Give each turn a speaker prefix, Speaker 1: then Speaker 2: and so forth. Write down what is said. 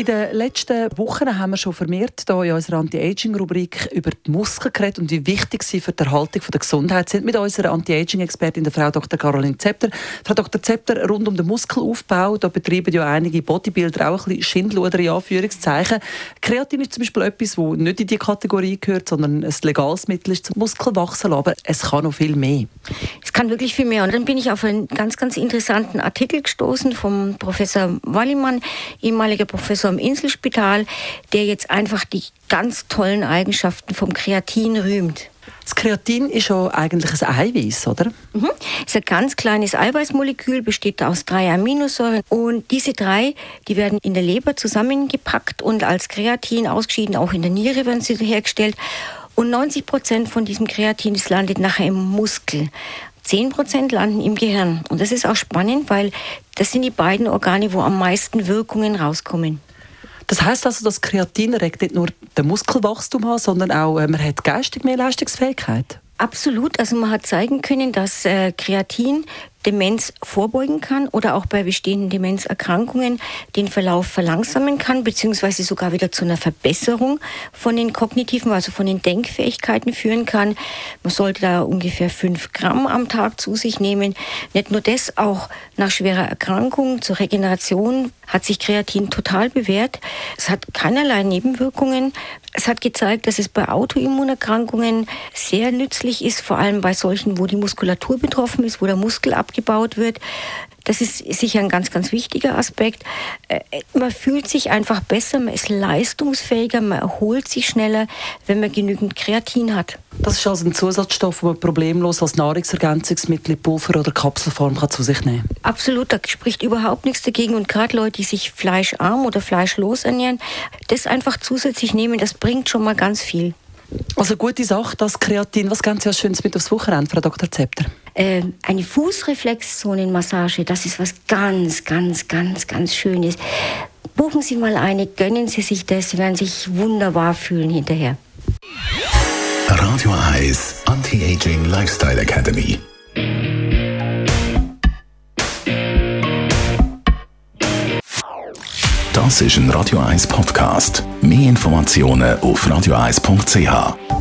Speaker 1: in den letzten Wochen haben wir schon vermehrt hier in unserer Anti-Aging-Rubrik über die Muskeln geredet und wie wichtig sie für die Erhaltung der Gesundheit sind. Mit unserer Anti-Aging-Expertin, der Frau Dr. Caroline Zepter. Frau Dr. Zepter, rund um den Muskelaufbau, da betreiben ja einige Bodybuilder auch ein bisschen Schindluder in Anführungszeichen. Kreatin ist zum Beispiel etwas, das nicht in die Kategorie gehört, sondern ein legales Mittel ist zum Muskelwachsen, aber es kann noch viel mehr.
Speaker 2: Es kann wirklich viel mehr. Und dann bin ich auf einen ganz, ganz interessanten Artikel gestoßen vom Professor Wallimann, ehemaliger Professor vom Inselspital, der jetzt einfach die ganz tollen Eigenschaften vom Kreatin rühmt.
Speaker 1: Das Kreatin ist ja eigentlich ein Eiweiß, oder?
Speaker 2: Mhm. Es ist ein ganz kleines Eiweißmolekül, besteht aus drei Aminosäuren. Und diese drei, die werden in der Leber zusammengepackt und als Kreatin ausgeschieden, auch in der Niere werden sie hergestellt. Und 90 Prozent von diesem Kreatin das landet nachher im Muskel. 10 Prozent landen im Gehirn. Und das ist auch spannend, weil das sind die beiden Organe, wo am meisten Wirkungen rauskommen.
Speaker 1: Das heißt also, dass Kreatin regt nicht nur den Muskelwachstum an, sondern auch äh, man hat geistig mehr Leistungsfähigkeit.
Speaker 2: Absolut. Also man hat zeigen können, dass äh, Kreatin Demenz vorbeugen kann oder auch bei bestehenden Demenzerkrankungen den Verlauf verlangsamen kann, beziehungsweise sogar wieder zu einer Verbesserung von den kognitiven, also von den Denkfähigkeiten führen kann. Man sollte da ungefähr fünf Gramm am Tag zu sich nehmen. Nicht nur das, auch nach schwerer Erkrankung zur Regeneration hat sich Kreatin total bewährt. Es hat keinerlei Nebenwirkungen. Es hat gezeigt, dass es bei Autoimmunerkrankungen sehr nützlich ist, vor allem bei solchen, wo die Muskulatur betroffen ist, wo der Muskel abgebaut wird. Das ist sicher ein ganz, ganz wichtiger Aspekt. Äh, man fühlt sich einfach besser, man ist leistungsfähiger, man erholt sich schneller, wenn man genügend Kreatin hat.
Speaker 1: Das ist also ein Zusatzstoff, den man problemlos als Nahrungsergänzungsmittel in Pulver oder Kapselform kann zu sich nehmen
Speaker 2: Absolut, da spricht überhaupt nichts dagegen. Und gerade Leute, die sich fleischarm oder fleischlos ernähren, das einfach zusätzlich nehmen, das bringt schon mal ganz viel.
Speaker 1: Also gute Sache, das Kreatin. Was ganz ja Schönes mit aufs Wochenende, Frau Dr. Zepter?
Speaker 2: Äh, eine Fußreflexzonenmassage, das ist was ganz, ganz, ganz, ganz Schönes. Buchen Sie mal eine, gönnen Sie sich das, Sie werden sich wunderbar fühlen hinterher.
Speaker 3: Radio Eyes Anti-Aging Lifestyle Academy. Das ist ein Radio 1 Podcast. Mehr Informationen auf radio1.ch.